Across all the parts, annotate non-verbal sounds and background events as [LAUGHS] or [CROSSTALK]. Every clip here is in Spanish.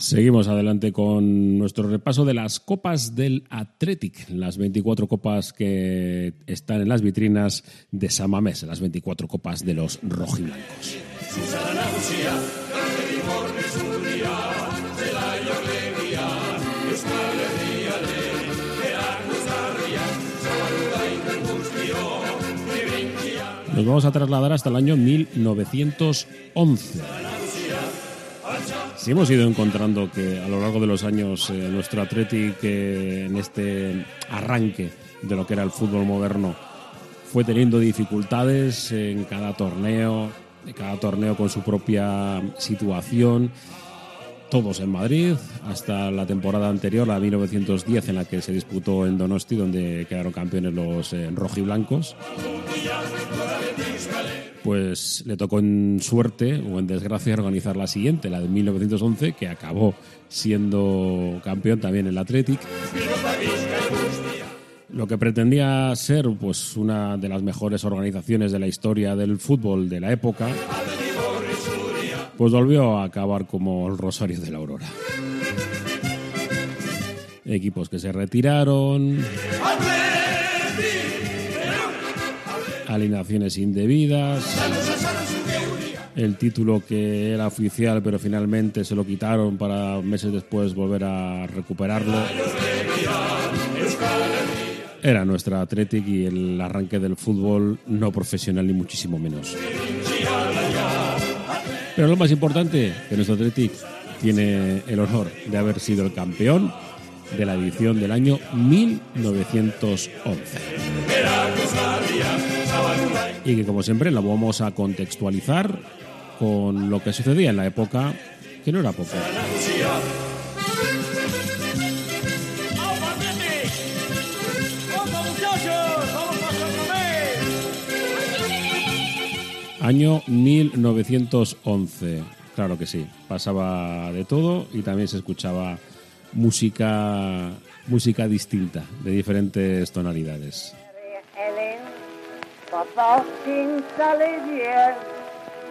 Seguimos adelante con nuestro repaso de las copas del Athletic, las 24 copas que están en las vitrinas de Samamés, las 24 copas de los rojiblancos. Nos vamos a trasladar hasta el año 1911. Sí hemos ido encontrando que a lo largo de los años eh, nuestro Athletic en este arranque de lo que era el fútbol moderno fue teniendo dificultades en cada torneo, cada torneo con su propia situación todos en Madrid, hasta la temporada anterior, la 1910, en la que se disputó en Donosti, donde quedaron campeones los eh, rojiblancos. Pues le tocó en suerte o en desgracia organizar la siguiente, la de 1911, que acabó siendo campeón también en el Athletic. Lo que pretendía ser pues una de las mejores organizaciones de la historia del fútbol de la época pues volvió a acabar como el Rosario de la Aurora. Equipos que se retiraron, alineaciones indebidas, el título que era oficial pero finalmente se lo quitaron para meses después volver a recuperarlo. Era nuestra Athletic y el arranque del fútbol no profesional ni muchísimo menos. Pero lo más importante, que nuestro Athletic tiene el honor de haber sido el campeón de la edición del año 1911. Y que como siempre la vamos a contextualizar con lo que sucedía en la época, que no era poco. Año 1911. Claro que sí. Pasaba de todo y también se escuchaba música, música distinta, de diferentes tonalidades.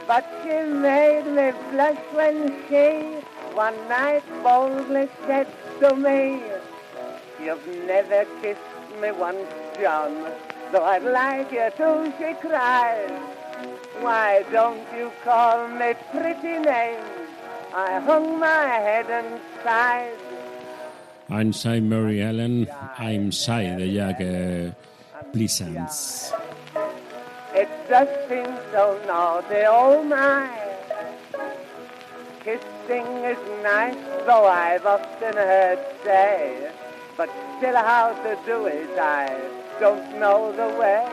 But she made me blush when she one night boldly said to me, You've never kissed me once, John, though I'd like you to, she cried. Why don't you call me pretty names? I hung my head and sighed. I'm shy, Mary Ellen. I'm shy de Jack uh, Pleasance. It just seems so naughty, oh my. Kissing is nice, though I've often heard say. But still how to do it, I don't know the way.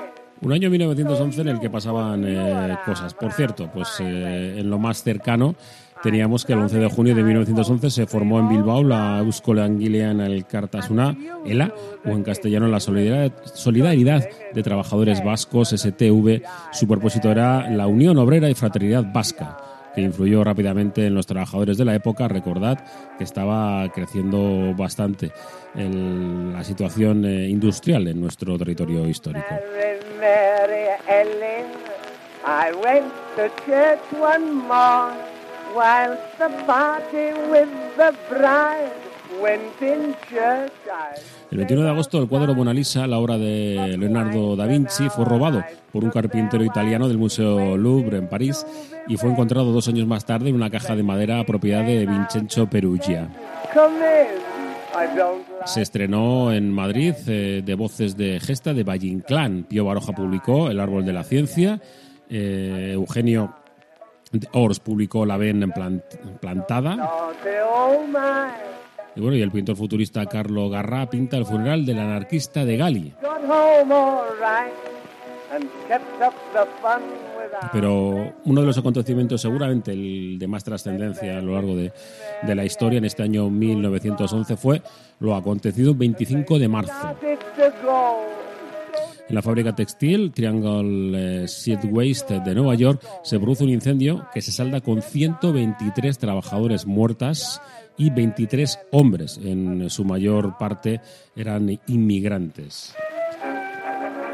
Un año 1911 en el que pasaban eh, cosas. Por cierto, pues eh, en lo más cercano teníamos que el 11 de junio de 1911 se formó en Bilbao la Euskal en el Cartasuna, ELA, o en castellano la Solidaridad de Trabajadores Vascos, STV. Su propósito era la Unión Obrera y Fraternidad Vasca que influyó rápidamente en los trabajadores de la época. Recordad que estaba creciendo bastante la situación eh, industrial en nuestro territorio histórico. El 21 de agosto, el cuadro Mona Lisa, la obra de Leonardo da Vinci, fue robado por un carpintero italiano del Museo Louvre en París y fue encontrado dos años más tarde en una caja de madera propiedad de Vincenzo Perugia. Se estrenó en Madrid eh, de voces de gesta de Valle Inclán. Pío Baroja publicó El árbol de la ciencia. Eh, Eugenio Ors publicó La ven plantada. Y bueno, y el pintor futurista Carlo Garrá pinta el funeral del anarquista de Gali. Pero uno de los acontecimientos, seguramente el de más trascendencia a lo largo de, de, la historia en este año 1911, fue lo acontecido el 25 de marzo. En la fábrica textil Triangle eh, Seed Waste de Nueva York se produce un incendio que se salda con 123 trabajadores muertas y 23 hombres, en su mayor parte eran inmigrantes.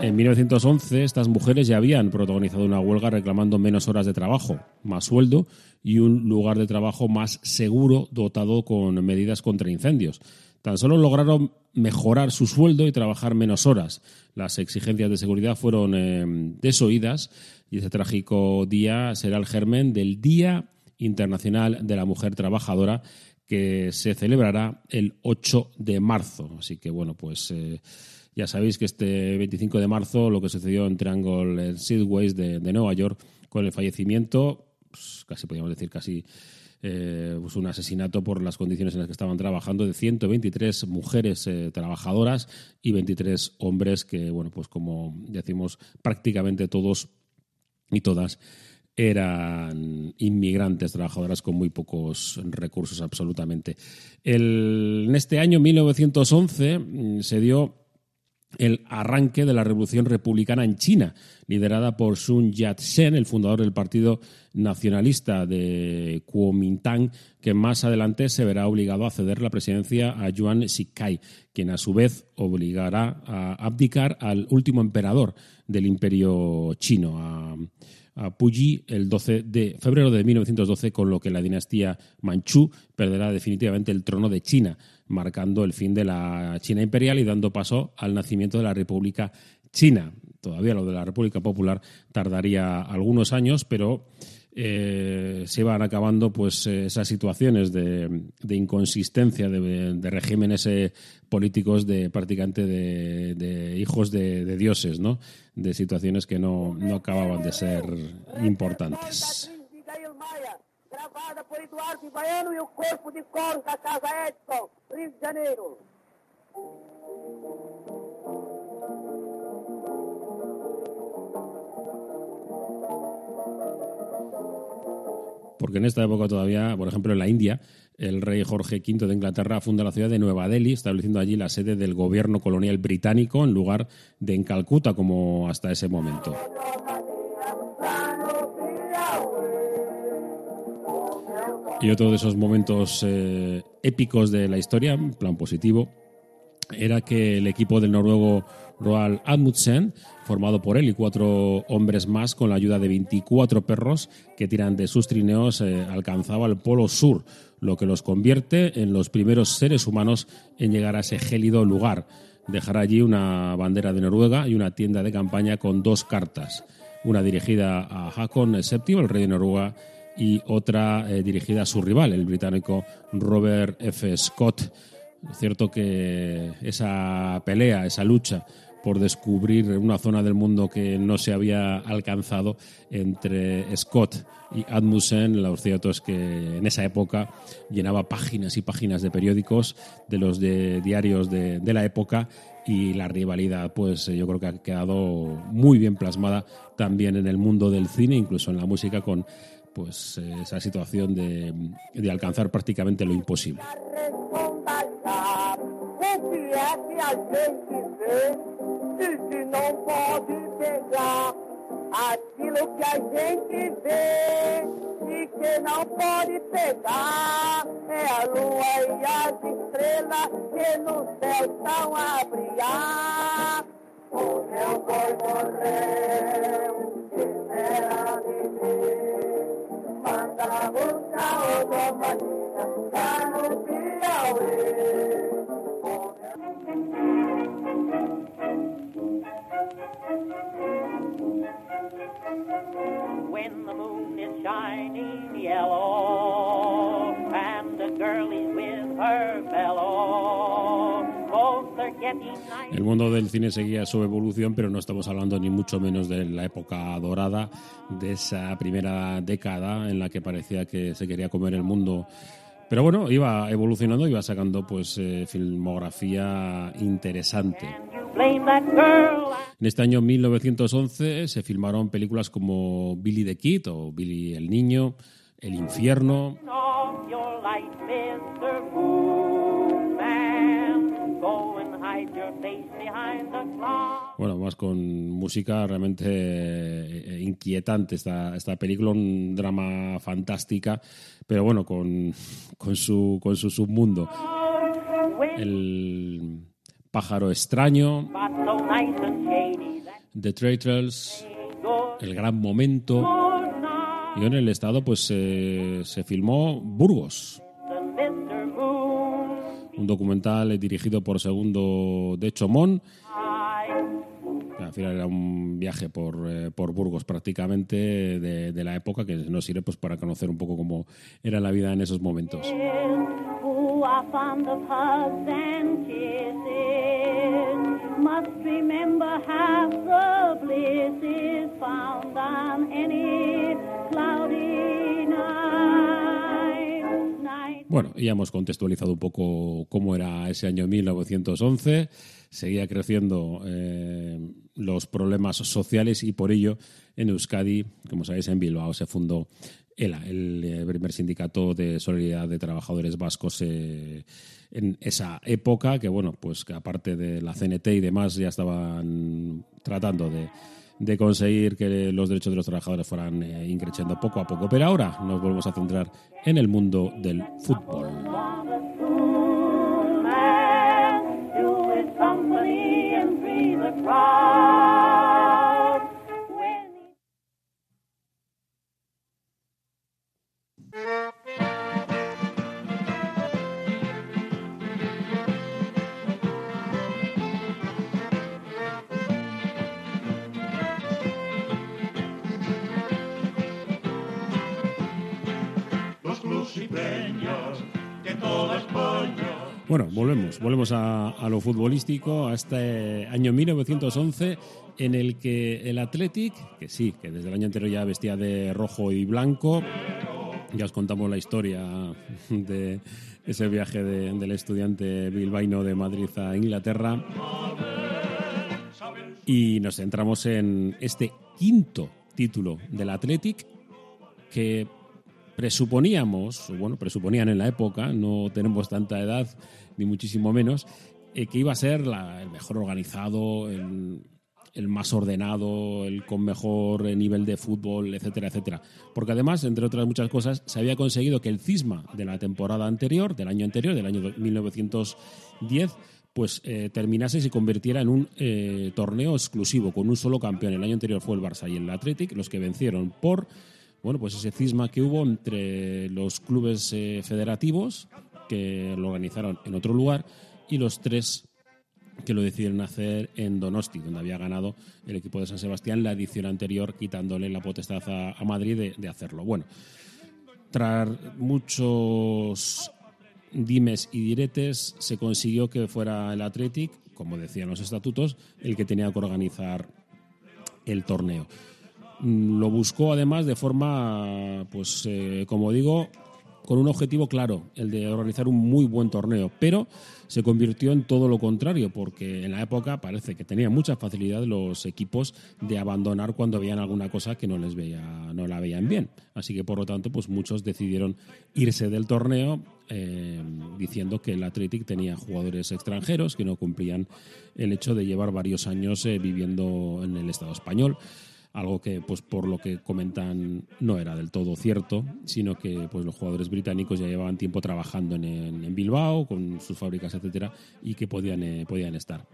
En 1911 estas mujeres ya habían protagonizado una huelga reclamando menos horas de trabajo, más sueldo y un lugar de trabajo más seguro dotado con medidas contra incendios. Tan solo lograron mejorar su sueldo y trabajar menos horas. Las exigencias de seguridad fueron eh, desoídas y ese trágico día será el germen del Día Internacional de la Mujer Trabajadora que se celebrará el 8 de marzo. Así que bueno, pues eh, ya sabéis que este 25 de marzo lo que sucedió en Triangle Sidways de, de Nueva York con el fallecimiento, pues, casi podríamos decir casi eh, pues un asesinato por las condiciones en las que estaban trabajando de 123 mujeres eh, trabajadoras y 23 hombres que, bueno, pues como decimos, prácticamente todos y todas eran inmigrantes, trabajadoras con muy pocos recursos absolutamente. en este año 1911 mm, se dio el arranque de la revolución republicana en China, liderada por Sun Yat-sen, el fundador del Partido Nacionalista de Kuomintang, que más adelante se verá obligado a ceder la presidencia a Yuan Shikai, quien a su vez obligará a abdicar al último emperador del imperio chino, a, a Puyi, el 12 de febrero de 1912, con lo que la dinastía Manchú perderá definitivamente el trono de China marcando el fin de la China imperial y dando paso al nacimiento de la República China. Todavía lo de la República Popular tardaría algunos años, pero eh, se iban acabando pues esas situaciones de, inconsistencia de, regímenes eh, políticos de prácticamente de, hijos de, dioses, ¿no? De situaciones que no acababan de ser importantes. Porque en esta época todavía, por ejemplo, en la India, el rey Jorge V de Inglaterra funda la ciudad de Nueva Delhi, estableciendo allí la sede del gobierno colonial británico en lugar de en Calcuta como hasta ese momento. Y otro de esos momentos eh, épicos de la historia, en plan positivo, era que el equipo del noruego Roald Amundsen, formado por él y cuatro hombres más, con la ayuda de 24 perros que tiran de sus trineos, eh, alcanzaba el Polo Sur, lo que los convierte en los primeros seres humanos en llegar a ese gélido lugar. Dejará allí una bandera de Noruega y una tienda de campaña con dos cartas, una dirigida a Hakon VII, el rey de Noruega, y otra eh, dirigida a su rival, el británico Robert F. Scott. Es cierto que esa pelea, esa lucha por descubrir una zona del mundo que no se había alcanzado entre Scott y Admussen, lo cierto es que en esa época llenaba páginas y páginas de periódicos, de los de diarios de, de la época, y la rivalidad, pues yo creo que ha quedado muy bien plasmada también en el mundo del cine, incluso en la música, con pues esa situación de, de alcanzar prácticamente lo imposible. Aquilo que a gente vê e que não pode pegar é a lua e as estrelas que no céu estão a brilhar. O meu boi morreu, espera viver. When the moon is shining yellow and the girl is with her fellow, both are getting El mundo del cine seguía su evolución, pero no estamos hablando ni mucho menos de la época dorada, de esa primera década en la que parecía que se quería comer el mundo. Pero bueno, iba evolucionando, iba sacando pues eh, filmografía interesante. En este año 1911 se filmaron películas como Billy the Kid o Billy el Niño, El Infierno. Bueno, más con música realmente eh, inquietante esta, esta película, un drama fantástica, pero bueno, con, con, su, con su submundo. El pájaro extraño, The Traitors, El Gran Momento. Y en el estado pues se filmó Burgos, un documental dirigido por Segundo de Chomón. Al final era un viaje por, eh, por Burgos prácticamente de, de, la época que nos sirve pues para conocer un poco cómo era la vida en esos momentos. Bueno, ya hemos contextualizado un poco cómo era ese año 1911. Seguía creciendo eh, los problemas sociales y por ello en Euskadi, como sabéis, en Bilbao se fundó El eh, primer sindicato de solidaridad de trabajadores vascos eh, en esa época, que bueno, pues que aparte de la CNT y demás ya estaban tratando de de conseguir que los derechos de los trabajadores fueran eh, increciendo poco a poco. Pero ahora nos volvemos a centrar en el mundo del fútbol. Bueno, volvemos, volvemos a, lo futbolístico, a este año 1911 en el que el Athletic, que sí, que desde el año anterior ya vestía de rojo y blanco, ya os contamos la historia de ese viaje del estudiante bilbaíno de Madrid a Inglaterra. Y nos centramos en este quinto título del Athletic que presuponíamos, bueno, presuponían en la época, no tenemos tanta edad ni muchísimo menos, eh, que iba a ser el mejor organizado, el, más ordenado, el con mejor eh, nivel de fútbol, etcétera, etcétera. Porque además, entre otras muchas cosas, se había conseguido que el cisma de la temporada anterior, del año anterior, del año 1910, pues eh, terminase y se convirtiera en un torneo exclusivo con un solo campeón. El año anterior fue el Barça y el Athletic los que vencieron por bueno, pues ese cisma que hubo entre los clubes federativos que lo organizaron en otro lugar y los tres que lo decidieron hacer en Donosti, donde había ganado el equipo de San Sebastián la edición anterior, quitándole la potestad a, Madrid de, hacerlo. Bueno, tras muchos dimes y diretes, se consiguió que fuera el Athletic, como decían los estatutos, el que tenía que organizar el torneo. Mm, lo buscó además de forma, pues, eh, como digo, con un objetivo claro, el de organizar un muy buen torneo, pero se convirtió en todo lo contrario, porque en la época parece que tenía mucha facilidad los equipos de abandonar cuando veían alguna cosa que no les veía, no la veían bien. Así que por lo tanto, pues muchos decidieron irse del torneo eh, diciendo que el Athletic tenía jugadores extranjeros que no cumplían el hecho de llevar varios años eh, viviendo en el Estado español algo que pues por lo que comentan no era del todo cierto, sino que pues los jugadores británicos ya llevaban tiempo trabajando en, en Bilbao con sus fábricas, etcétera, y que podían, eh, podían estar.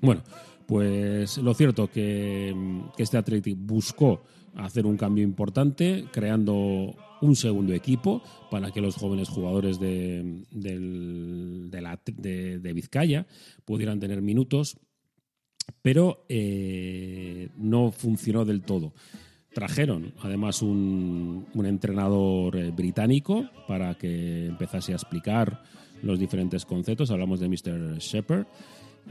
Bueno, pues lo cierto que, que este Athletic buscó hacer un cambio importante, creando un segundo equipo para que los jóvenes jugadores de, de, de Vizcaya pudieran tener minutos pero eh, no funcionó del todo. Trajeron además un, entrenador eh, británico para que empezase a explicar los diferentes conceptos. Hablamos de Mr. Shepard,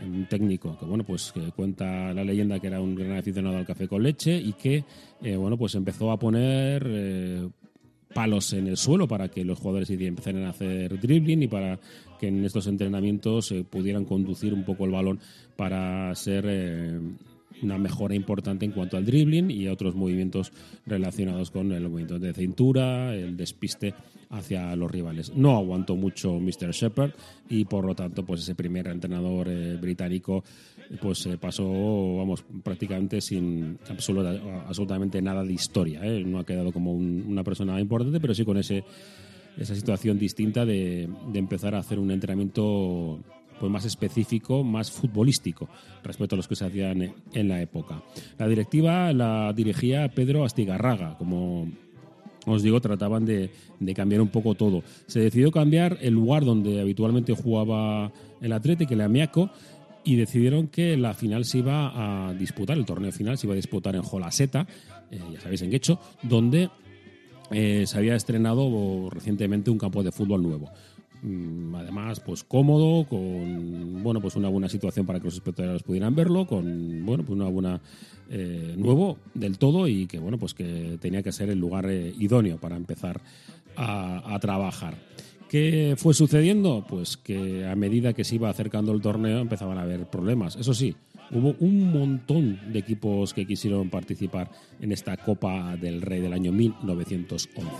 un técnico que bueno pues que cuenta la leyenda que era un gran aficionado al café con leche y que eh, bueno pues empezó a poner palos en el suelo para que los jugadores empezaran a hacer dribbling y para que en estos entrenamientos eh, pudieran conducir un poco el balón para ser eh, una mejora importante en cuanto al dribbling y otros movimientos relacionados con el movimiento de cintura, el despiste hacia los rivales. No aguantó mucho Mr. Shepard y por lo tanto pues ese primer entrenador eh, británico pues pasó vamos prácticamente sin absolutamente nada de historia. No ha quedado como una persona importante, pero sí con ese esa situación distinta de empezar a hacer un entrenamiento pues más específico, más futbolístico respecto a los que se hacían en la época. La directiva la dirigía Pedro Astigarraga, como os digo, trataban de, cambiar un poco todo. Se decidió cambiar el lugar donde habitualmente jugaba el Atlético, el Amiaco, y decidieron que la final se iba a disputar, el torneo final se iba a disputar en Jolaseta, eh, ya sabéis, en Guecho, donde eh, se había estrenado recientemente un campo de fútbol nuevo. Mm, además, pues cómodo, con bueno, pues una buena situación para que los espectadores pudieran verlo, con bueno, pues una buena eh, nuevo del todo y que bueno, pues que tenía que ser el lugar idóneo para empezar a, trabajar. ¿Qué fue sucediendo? Pues que a medida que se iba acercando el torneo empezaban a haber problemas. Eso sí, hubo un montón de equipos que quisieron participar en esta Copa del Rey del año 1911.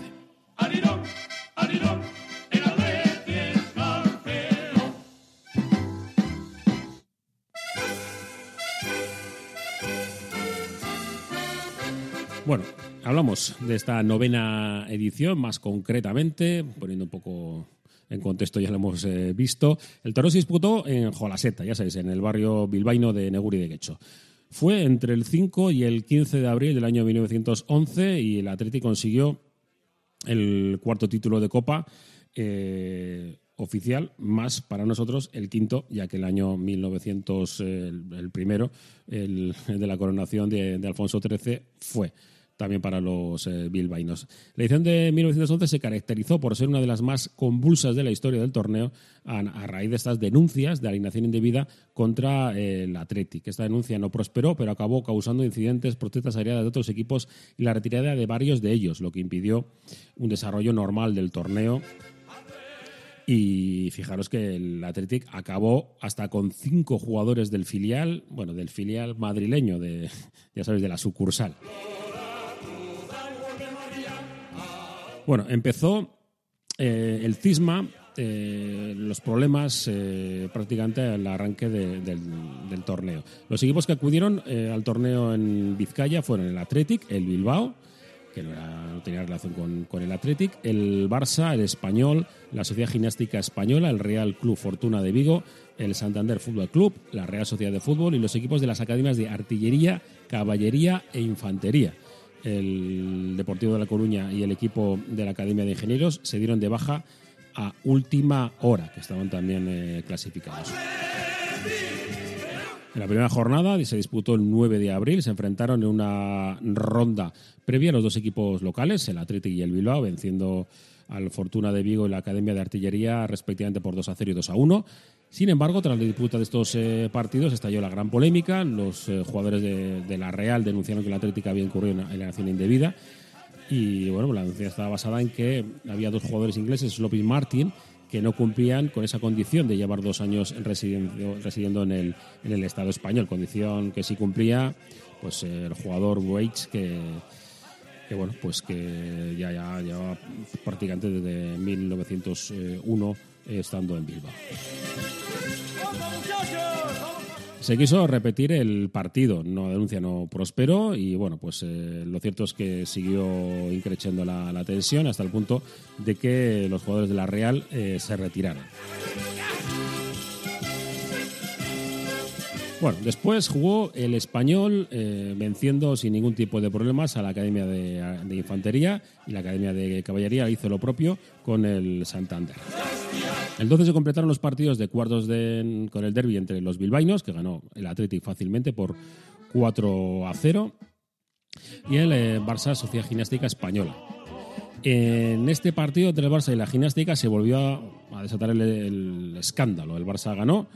Bueno, hablamos de esta novena edición, más concretamente, poniendo un poco en contexto ya lo hemos eh, visto. El torneo se disputó en Jolaseta, ya sabéis, en el barrio bilbaíno de Neguri de Guecho. Fue entre el 5 y el 15 de abril del año 1911 y el Atlético consiguió el cuarto título de Copa eh, oficial, más para nosotros el quinto, ya que el año 1900, el, primero, el, de la coronación de Alfonso XIII, fue también para los eh, bilbaínos. La edición de 1911 se caracterizó por ser una de las más convulsas de la historia del torneo a, raíz de estas denuncias de alineación indebida contra eh, el Athletic. Esta denuncia no prosperó, pero acabó causando incidentes, protestas aéreas de otros equipos y la retirada de varios de ellos, lo que impidió un desarrollo normal del torneo y fijaros que el Athletic acabó hasta con cinco jugadores del filial, bueno, del filial madrileño, de, [LAUGHS] ya sabéis, de la sucursal. Bueno, empezó eh, el cisma, eh, los problemas eh, prácticamente al arranque del, torneo. Los equipos que acudieron al torneo en Vizcaya fueron el Athletic, el Bilbao, que no, tenía relación con, con, el Athletic, el Barça, el Español, la Sociedad Gimnástica Española, el Real Club Fortuna de Vigo, el Santander Fútbol Club, la Real Sociedad de Fútbol y los equipos de las academias de Artillería, Caballería e Infantería el Deportivo de La Coruña y el equipo de la Academia de Ingenieros se dieron de baja a última hora, que estaban también eh, clasificados. En la primera jornada se disputó el 9 de abril, se enfrentaron en una ronda previa los dos equipos locales, el Atlético y el Bilbao, venciendo al Fortuna de Vigo y la Academia de Artillería respectivamente por 2 a 0 y 2 a 1. Sin embargo, tras la disputa de estos eh, partidos estalló la gran polémica. Los eh, jugadores de, la Real denunciaron que la Atlética había incurrido en acción indebida. Y bueno, la denuncia estaba basada en que había dos jugadores ingleses, y Martin, que no cumplían con esa condición de llevar dos años residiendo, residiendo en, el, en el Estado español. Condición que sí cumplía pues el jugador Waits, que, que bueno, pues que ya, ya lleva prácticamente desde 1901 estando en Bilbao. Se quiso repetir el partido, no denuncia no prosperó y bueno, pues eh, lo cierto es que siguió increciendo la, tensión hasta el punto de que los jugadores de la Real eh, se retiraron. Bueno, después jugó el español eh, venciendo sin ningún tipo de problemas a la Academia de, de, Infantería y la Academia de Caballería hizo lo propio con el Santander. El 12 se completaron los partidos de cuartos de, con el derby entre los bilbaínos, que ganó el Athletic fácilmente por 4 a 0, y el eh, Barça Sociedad Gimnástica Española. En este partido entre el Barça y la Gimnástica se volvió a, desatar el, escándalo. El Barça ganó,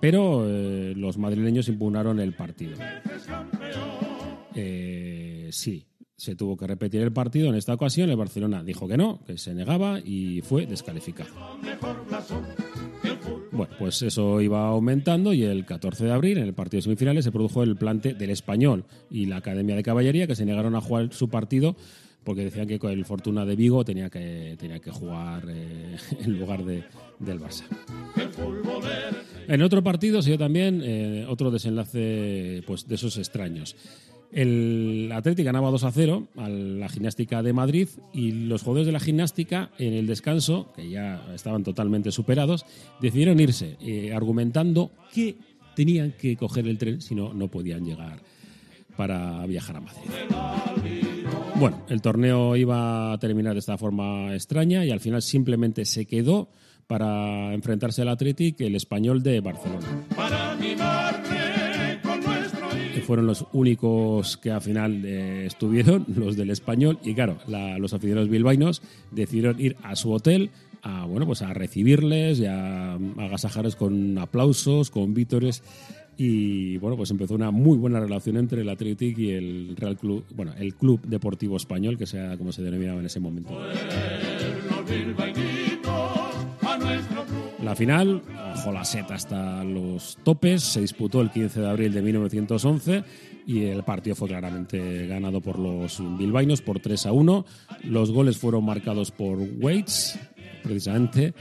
pero eh, los madrileños impugnaron el partido. Eh, sí, se tuvo que repetir el partido. En esta ocasión el Barcelona dijo que no, que se negaba y fue descalificado. Bueno, pues eso iba aumentando y el 14 de abril, en el partido de semifinales, se produjo el plante del Español y la Academia de Caballería que se negaron a jugar su partido porque decían que con el Fortuna de Vigo tenía que, tenía que jugar eh, [LAUGHS] en lugar de, del Barça. En otro partido se dio también eh, otro desenlace pues, de esos extraños. El Atlético ganaba 2 a 0 a la gimnástica de Madrid y los jugadores de la gimnástica en el descanso, que ya estaban totalmente superados, decidieron irse, eh, argumentando que tenían que coger el tren, si no, no podían llegar para viajar a Madrid. Bueno, el torneo iba a terminar de esta forma extraña y al final simplemente se quedó para enfrentarse al Atlético el español de Barcelona. Para que fueron los únicos que al final eh, estuvieron, [LAUGHS] los del español, y claro, los aficionados bilbaínos decidieron ir a su hotel a, bueno, pues a recibirles y a, agasajarles con aplausos, con vítores y bueno, pues empezó una muy buena relación entre el Athletic y el Real Club, bueno, el Club Deportivo Español, que sea como se denominaba en ese momento. La final, ojo la seta hasta los topes, se disputó el 15 de abril de 1911 y el partido fue claramente ganado por los bilbaínos por 3 a 1. Los goles fueron marcados por Waits, precisamente,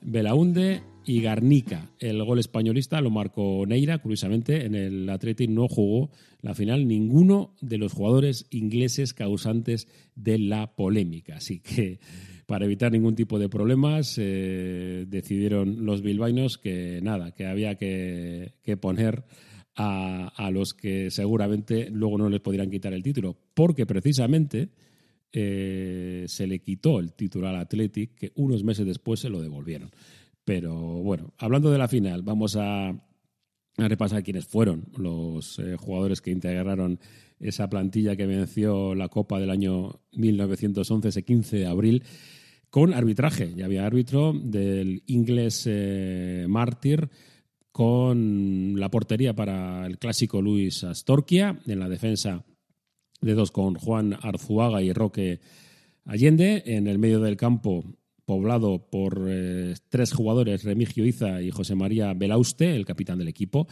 Belaunde y Garnica. El gol españolista lo marcó Neira, curiosamente, en el Athletic no jugó la final ninguno de los jugadores ingleses causantes de la polémica. Así que para evitar ningún tipo de problemas, eh, decidieron los bilbaínos que nada, que había que, poner a, los que seguramente luego no les podrían quitar el título, porque precisamente eh, se le quitó el título al Athletic, que unos meses después se lo devolvieron. Pero bueno, hablando de la final, vamos a, repasar quiénes fueron los eh, jugadores que integraron esa plantilla que venció la Copa del año 1911, ese 15 de abril con arbitraje. Ya había árbitro del inglés eh, Mártir con la portería para el clásico Luis Astorquia, en la defensa de dos con Juan Arzuaga y Roque Allende, en el medio del campo poblado por eh, tres jugadores, Remigio Iza y José María Belauste, el capitán del equipo,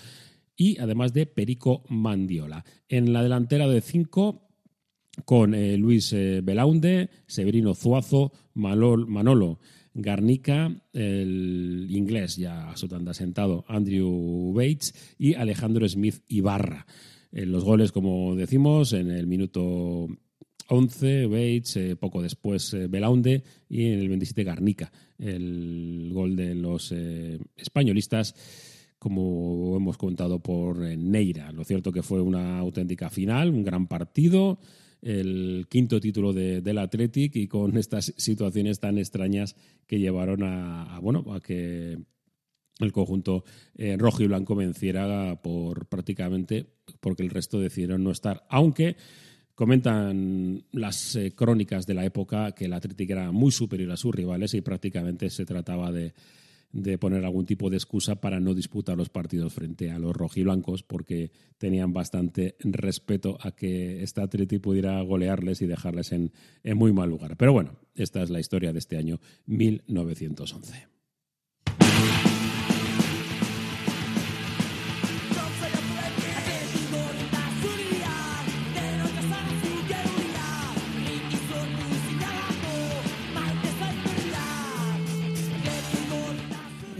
y además de Perico Mandiola. En la delantera de cinco, con eh, Luis eh, Belaunde, Severino Zuazo, Manolo Garnica, el inglés ya absolutamente asentado Andrew Bates y Alejandro Smith Ibarra. En los goles, como decimos, en el minuto 11 Bates, poco después Belaunde y en el 27 Garnica. El gol de los españolistas como hemos contado por Neira. Lo cierto que fue una auténtica final, un gran partido el quinto título del Athletic y con [LAUGHS] estas situaciones tan extrañas que llevaron a, bueno, a que el conjunto eh, rojo y blanco venciera por prácticamente porque el resto decidieron no estar. Aunque comentan las eh, crónicas de la época que el Athletic era muy superior a sus rivales y prácticamente se trataba de de poner algún tipo de excusa para no disputar los partidos frente a los rojiblancos porque tenían bastante respeto a que esta Atleti pudiera golearles y dejarles en, en muy mal lugar. Pero bueno, esta es la historia de este año 1911.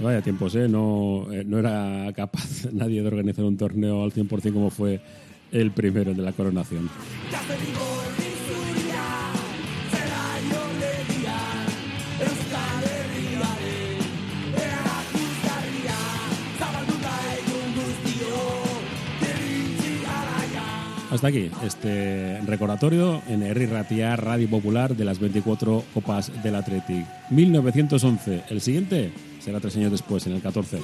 Vaya tiempos, ¿eh? No, eh, no era capaz [LAUGHS] nadie de organizar un torneo al 100% como fue el primero de la coronación. Hasta aquí este recordatorio en Herri Ratia, Radio Popular de las 24 Copas del Athletic. 1911. El siguiente será tres años después, en el 14.